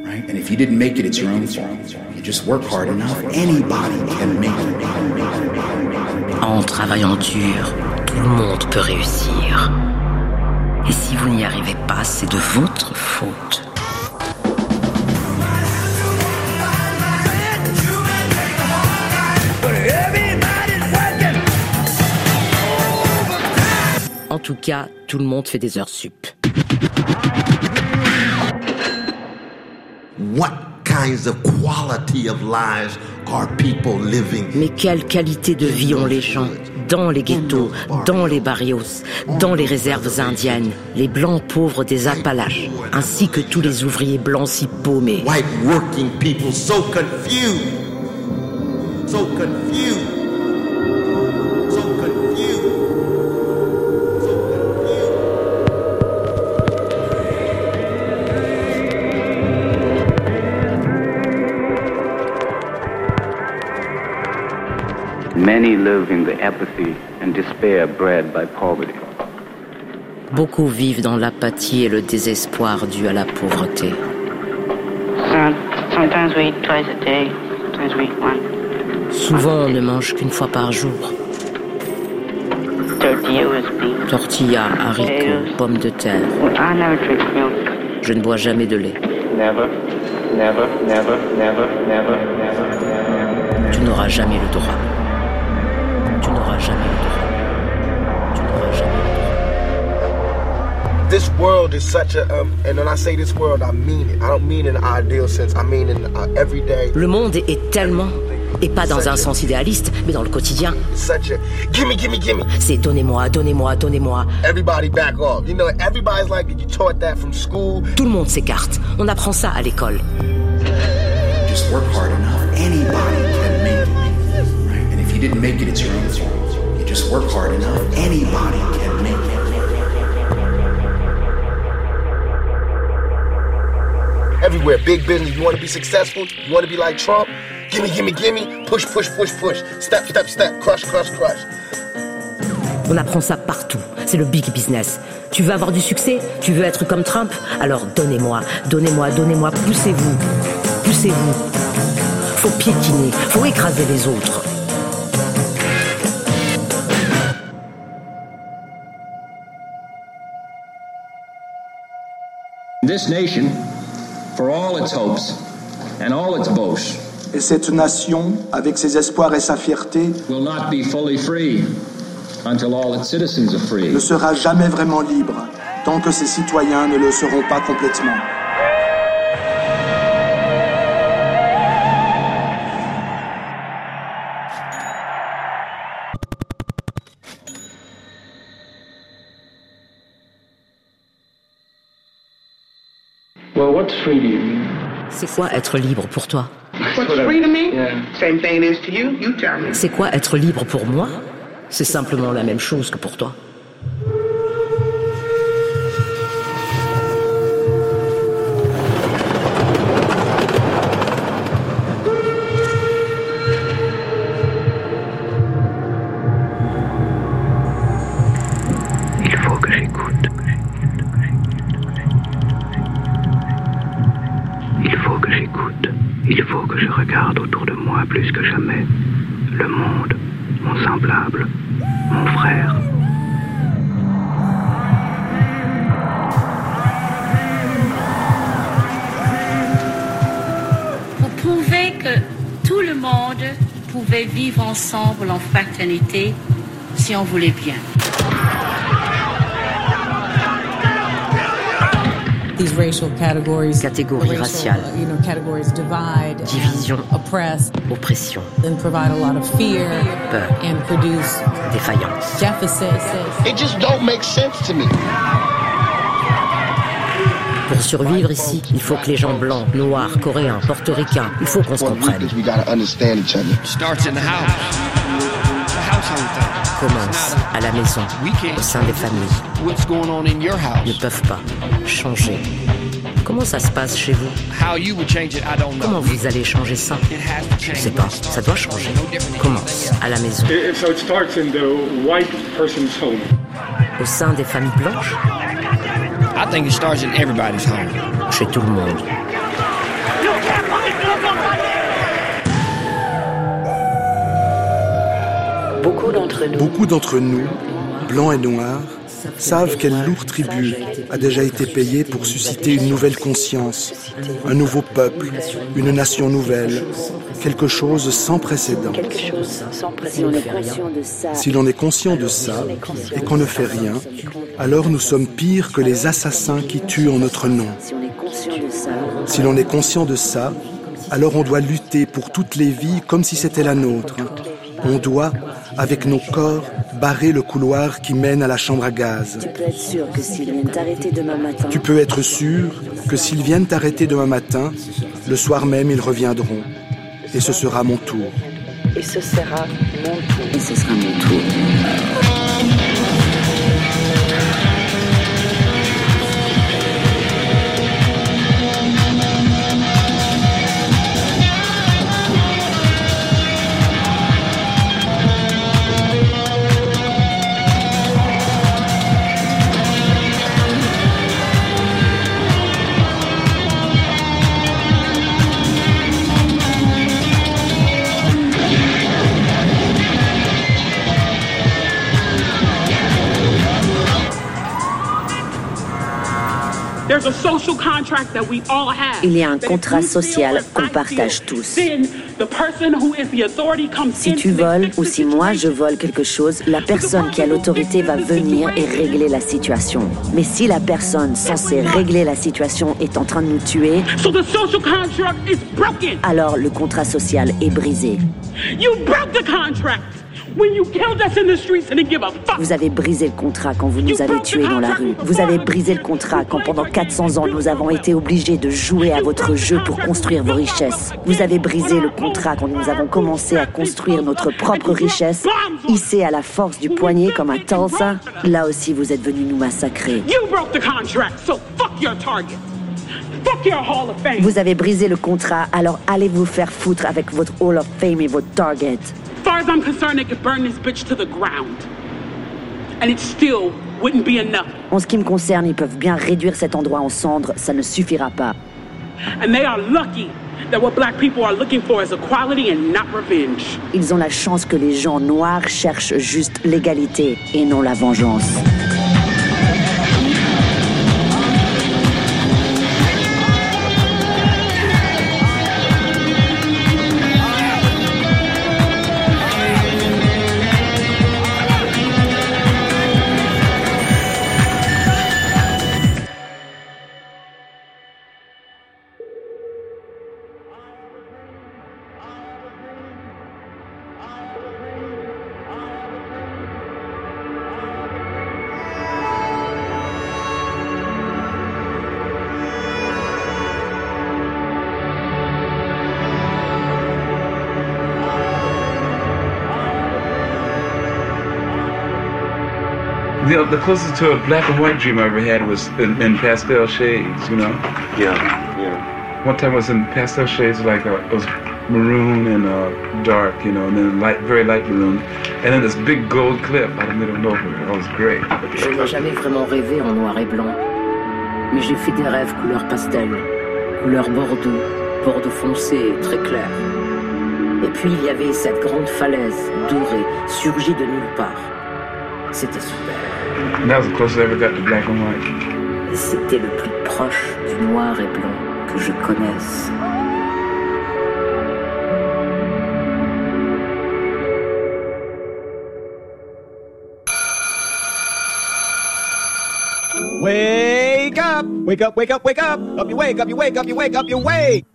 S30: Right? And if you didn't make it, it's your own fault. You just work hard enough, anybody can make it.
S26: En travaillant dur, tout le monde peut réussir. Et si vous n'y arrivez pas, c'est de votre faute. En tout cas, tout le monde fait des heures sup.
S31: What kinds of quality of lives are people living?
S26: Mais quelle qualité de vie ont les gens dans les ghettos, dans les barrios, dans les réserves indiennes, les blancs pauvres des Appalaches, ainsi que tous les ouvriers blancs si paumés.
S31: White working people so confused. So confused.
S26: Beaucoup vivent dans l'apathie et le désespoir dû à la pauvreté.
S32: Some- Sometimes we eat twice a day, sometimes we eat one.
S26: Souvent, on ne mange qu'une fois par jour.
S32: Tortilla
S26: haricots, pommes de terre. Je ne bois jamais de lait.
S33: Never, never, never, never, never, never.
S26: Tu n'auras jamais le droit.
S34: This world is such a, um, and when I say this world, I mean it. I don't mean in an ideal sense. I mean in uh, everyday.
S26: Le monde est tellement, et pas dans un sens idéaliste, mais dans le quotidien.
S34: Such a gimme, gimme, gimme.
S26: C'est donnez-moi, donnez-moi, donnez-moi.
S34: Everybody back off. You know, everybody's like you taught that from school.
S26: Tout le monde s'écarte. On apprend ça à l'école.
S30: Just work hard enough, anybody can make it. Right? And if you didn't make it, it's your own fault. You just work hard enough, anybody can make it.
S34: Everywhere, big business. You want to be successful? You want to be like Trump? Gimme, gimme, gimme. Push, push, push, push. Step, step, step. Crush, crush, crush.
S26: On apprend ça partout. C'est le big business. Tu veux avoir du succès? Tu veux être comme Trump? Alors donnez-moi, donnez-moi, donnez-moi, poussez-vous. Poussez-vous. Faut piétiner, faut écraser les autres.
S35: This nation, for all its hopes and all its boasts,
S14: Et cette nation, avec ses espoirs et sa fierté,
S35: will not be fully free until all its citizens are free.
S14: ne sera jamais vraiment libre tant que ses citoyens ne le seront pas complètement.
S26: C'est quoi être libre pour toi?
S36: That's what's free to me? Same thing it is to you? You tell me.
S26: C'est quoi être libre pour moi? C'est simplement la même chose que pour toi.
S37: Si on voulait bien.
S26: These racial categories, catégories raciales,
S37: You know, categories divide,
S26: division,
S37: oppress,
S26: oppression,
S37: and provide a lot of fear
S26: peur,
S37: and produce
S26: défaillance.
S37: deficits.
S34: It just don't make sense to me.
S26: Pour survivre ici, il faut que les gens blancs, noirs, coréens, portoricains, il faut qu'on se comprenne. Commence à la maison, au sein des familles.
S38: What's going on in your house?
S26: Ne peuvent pas changer. Comment ça se passe chez vous?
S38: How you would change it, I don't know.
S26: Comment vous allez changer ça? Je sais pas, ça doit changer. Commence à la maison,
S27: It- so it starts in the white person's home.
S26: au sein des familles blanches,
S38: I think it starts in everybody's home.
S26: chez tout le monde.
S24: Beaucoup d'entre nous
S14: Beaucoup d'entre nous, blancs et noirs, savent quel lourd tribut a déjà été payé pour susciter une nouvelle conscience, un nouveau peuple, une nation nouvelle, quelque chose sans précédent.
S5: Si
S14: l'on est conscient de ça et qu'on ne fait rien, alors nous sommes pires que les assassins qui tuent en notre nom.
S5: Si
S14: l'on est conscient de ça, alors on doit lutter pour toutes les vies comme si c'était la nôtre. On doit, avec nos corps, barrer le couloir qui mène à la chambre à gaz.
S5: tu peux être sûr que s'ils viennent t'arrêter demain matin,
S14: Tu peux être sûr que s'ils viennent t'arrêter demain matin, le soir même ils reviendront. Et ce sera mon tour.
S5: et ce sera mon tour. Et ce sera mon tour. Il y a un contrat social qu'on partage tous. Si tu voles ou si moi je vole quelque chose, la personne qui a l'autorité va venir et régler la situation. Mais si la personne censée régler la situation est en train de nous tuer,
S39: So the social contract is broken.
S5: alors le contrat social est brisé.
S39: You broke the contract when you killed us in the streets and didn't give a fuck.
S5: Vous avez brisé le contrat quand vous nous avez tués dans la rue. Vous avez brisé le contrat quand pendant 400 ans nous avons été obligés de jouer à votre jeu pour construire vos richesses. Vous avez brisé le contrat quand nous avons commencé à construire notre propre richesse, hissée à la force du poignet comme à Tulsa. Là aussi vous êtes venus nous massacrer.
S39: You broke the contract, so fuck your target. Fuck your Hall of Fame.
S5: Vous avez brisé le contrat, alors allez vous faire foutre avec votre Hall of Fame et votre Target.
S39: As far as I'm concerned, they could burn this bitch to the ground. And it still wouldn't be enough.
S5: En ce qui me concerne, ils peuvent bien réduire cet endroit en cendres, ça ne suffira pas.
S39: And they are lucky that what black people are looking for is equality and not revenge.
S5: Ils ont la chance que les gens noirs cherchent juste l'égalité et non la vengeance.
S37: The, closest to a black and white dream I ever had was in, in pastel shades, you know?
S40: Yeah, yeah.
S37: One time I was in pastel shades, like uh, it was maroon and uh, dark, you know, and then light, very light maroon, and then this big gold clip out of the middle of nowhere. That was great.
S26: Je n'ai jamais vraiment rêvé en noir et blanc, mais j'ai fait des rêves couleur pastel, couleur bordeaux, bordeaux foncé très clair. Et puis il y avait cette grande falaise dorée, surgie de nulle part. C'était super.
S37: And that was the closest I ever got to black and white.
S26: Et C'était le plus proche du noir et blanc que je connaisse.
S41: Wake up! Wake up, wake up, wake up! Up you wake, up you wake, up you wake, up you wake!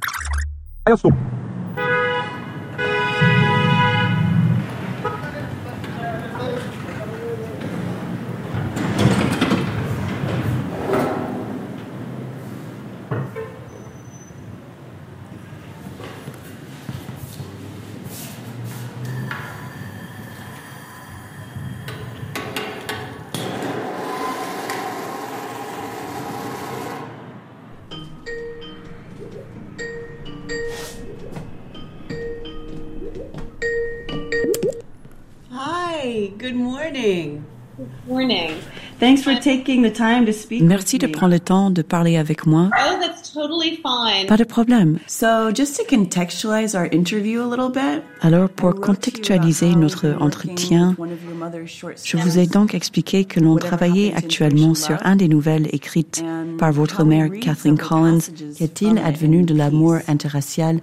S6: Merci de prendre le temps de parler avec moi.
S42: Oh, that's totally fine.
S6: Pas de problème.
S43: So, just to contextualize our interview a little bit,
S6: Alors, pour contextualiser notre entretien, je vous ai donc expliqué que l'on travaillait actuellement sur un des nouvelles écrites par votre mère Kathleen Collins, Qu'est-il advenu de l'amour interracial,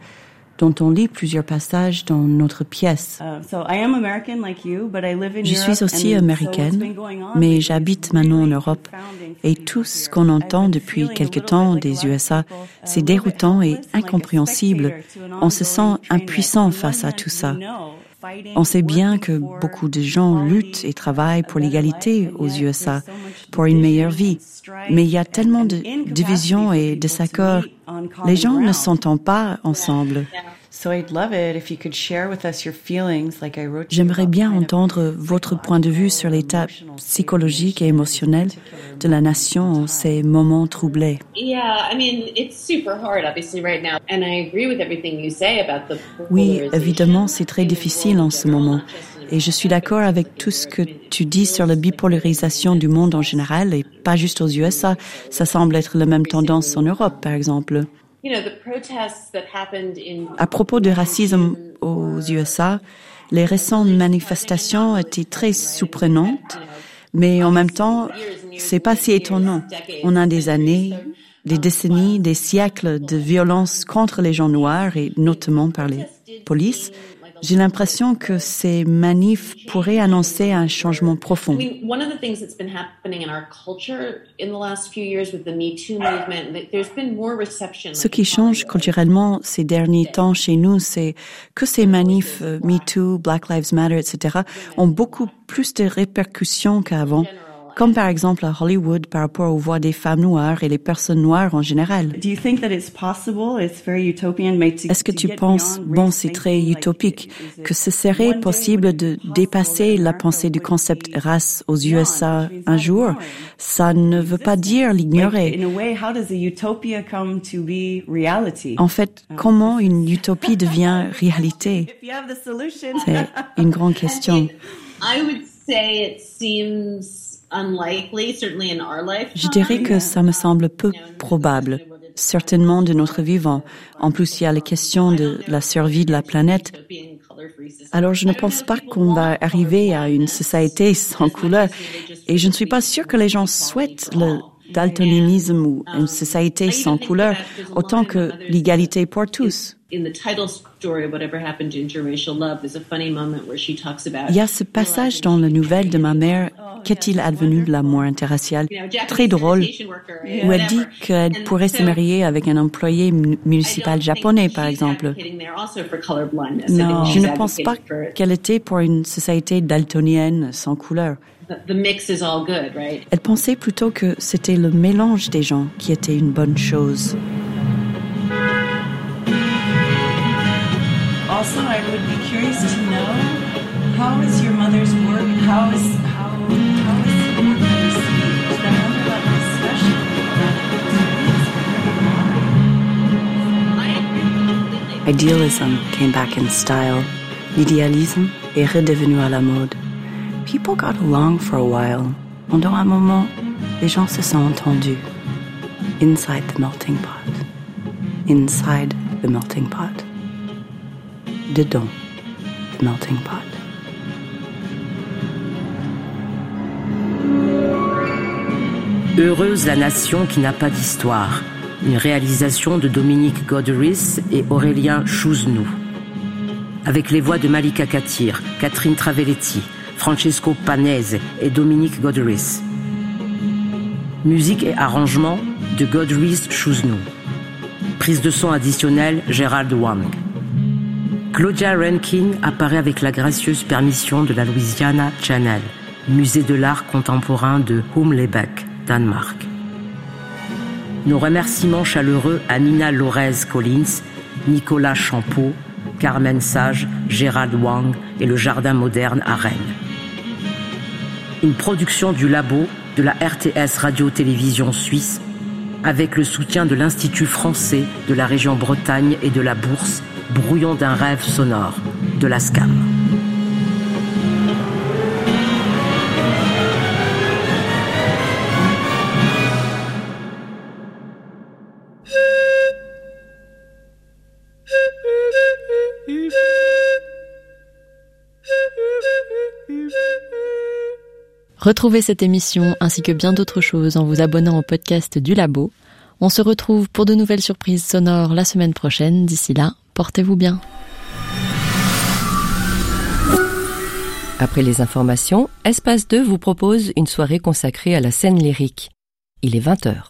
S6: dont on lit plusieurs passages dans notre pièce.
S43: Uh, so I am American like you, but I live in
S6: Je suis aussi américaine, mais j'habite maintenant en Europe et tout ce qu'on entend depuis quelque temps des USA, c'est déroutant et incompréhensible. On se sent impuissant face à tout ça. On sait bien que beaucoup de gens luttent et travaillent pour l'égalité aux USA, pour une meilleure vie, mais il y a tellement de divisions et de désaccords. Les gens ne s'entendent pas ensemble.
S43: So I'd love it if you could share with us your feelings like I wrote you
S6: J'aimerais bien entendre votre point de vue sur l'état psychologique et émotionnel de la nation en ces moments troublés.
S42: Yeah, I mean, it's super hard, obviously, right now. And I agree with everything you say about the
S6: Oui, évidemment, c'est très difficile en ce moment. Et je suis d'accord avec tout ce que tu dis sur la bipolarisation du monde en général et pas juste aux USA. Ça semble être la même tendance en Europe, par exemple. À propos du racisme aux USA, les récentes manifestations étaient très surprenantes, mais en même temps, c'est pas si étonnant. On a des années, des décennies, des siècles de violence contre les gens noirs et notamment par les polices. J'ai l'impression que ces manifs pourraient annoncer un changement profond.
S42: I mean, one of the things that's been happening in our culture in the last few years with the Me Too movement, that there's been more reception.
S6: Ce qui change culturellement ces derniers temps chez nous, c'est que ces manifs euh, MeToo, Black Lives Matter, etc., ont beaucoup plus de répercussions qu'avant, comme par exemple à Hollywood par rapport aux voix des femmes noires et les personnes noires en général.
S43: Do you think that it's possible? It's very utopian, mate, to,
S6: Est-ce que
S43: to
S6: tu penses, bon, c'est très utopique, que ce serait possible de dépasser la pensée du concept race aux USA un jour? Ça ne veut pas dire l'ignorer.
S43: in a way, how does a utopia come to be reality?
S6: En fait, comment une (laughs) utopie devient réalité?
S43: If you have the solution.
S6: C'est une grande (laughs) question.
S42: I would say it seems unlikely, certainly in our life.
S6: Je dirais que ça me semble peu probable, certainement de notre vivant. En plus, il y a la question de la survie de la planète. Alors, je ne pense pas qu'on va arriver à une société sans couleur. Et je ne suis pas sûre que les gens souhaitent le daltonisme ou une société sans couleur autant que l'égalité pour tous.
S42: In the title story of Whatever Happened to Interracial Love, there's a funny moment where she talks about
S6: Il y a ce passage dans la nouvelle de ma mère, Qu'est-il advenu de l'amour interracial? Très drôle, où elle dit qu'elle pourrait se marier avec un employé mu- municipal japonais, par exemple. Non, je ne pense pas qu'elle était pour une société daltonienne sans couleur. Elle pensait plutôt que c'était le mélange des gens qui était une bonne chose.
S43: Also,
S6: Idealism came back in style. L'idéalisme est redevenu à la mode. People got along for a while. Pendant un moment, les gens se sont entendus. Inside the melting pot. Inside the melting pot. Dedans the melting pot.
S26: Heureuse la nation qui n'a pas d'histoire. Une réalisation de Dominique Goderis et Aurélien Chouznou. Avec les voix de Malika Katir, Catherine Travelletti, Francesco Panese et Dominique Goderis. Musique et arrangement de Goderis Chouznou. Prise de son additionnelle Gérald Wang. Claudia Rankin apparaît avec la gracieuse permission de la Louisiana Channel, musée de l'art contemporain de Humlebeck. Danemark. Nos remerciements chaleureux à Nina Lorez Collins, Nicolas Champeau, Carmen Sage, Gérald Wang et le Jardin moderne à Rennes. Une production du labo de la RTS Radio-Télévision Suisse avec le soutien de l'Institut français de la région Bretagne et de la Bourse, brouillon d'un rêve sonore, de la SCAM.
S4: Retrouvez cette émission ainsi que bien d'autres choses en vous abonnant au podcast du Labo. On se retrouve pour de nouvelles surprises sonores la semaine prochaine. D'ici là, portez-vous bien.
S44: Après les informations, Espace 2 vous propose une soirée consacrée à la scène lyrique. Il est 20h.